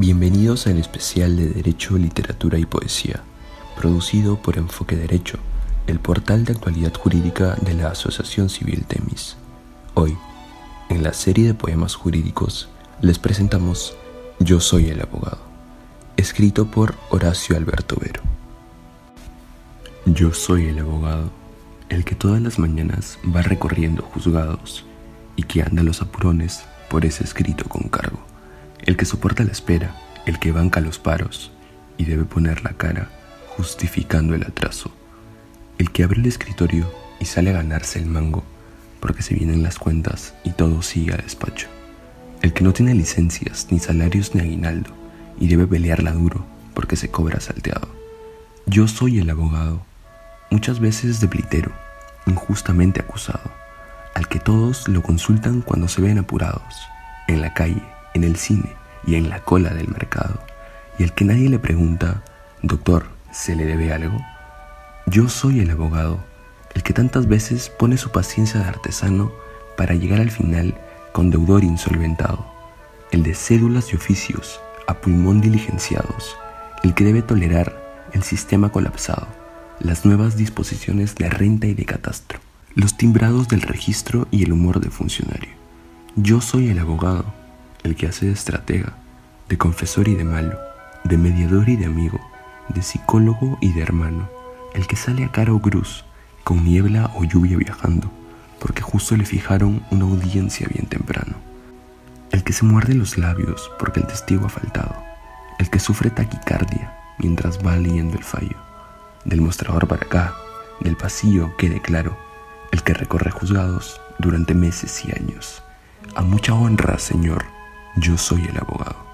Bienvenidos al especial de Derecho, Literatura y Poesía, producido por Enfoque Derecho, el portal de actualidad jurídica de la Asociación Civil Temis. Hoy, en la serie de poemas jurídicos, les presentamos Yo soy el abogado, escrito por Horacio Alberto Vero. Yo soy el abogado, el que todas las mañanas va recorriendo juzgados y que anda los apurones por ese escrito con cargo, el que soporta la espera, el que banca los paros y debe poner la cara justificando el atraso, el que abre el escritorio y sale a ganarse el mango porque se vienen las cuentas y todo sigue a despacho, el que no tiene licencias, ni salarios, ni aguinaldo y debe pelearla duro porque se cobra salteado. Yo soy el abogado, muchas veces debilitero, injustamente acusado, al que todos lo consultan cuando se ven apurados, en la calle, en el cine y en la cola del mercado, y al que nadie le pregunta, doctor, ¿se le debe algo? Yo soy el abogado, el que tantas veces pone su paciencia de artesano para llegar al final con deudor insolventado, el de cédulas y oficios a pulmón diligenciados, el que debe tolerar el sistema colapsado, las nuevas disposiciones de renta y de catastro, los timbrados del registro y el humor de funcionario. Yo soy el abogado, el que hace de estratega, de confesor y de malo, de mediador y de amigo, de psicólogo y de hermano, el que sale a caro cruz, con niebla o lluvia viajando, porque justo le fijaron una audiencia bien temprano, el que se muerde los labios porque el testigo ha faltado, el que sufre taquicardia mientras va leyendo el fallo, del mostrador para acá, del pasillo quede claro, el que recorre juzgados durante meses y años. A mucha honra, Señor, yo soy el abogado.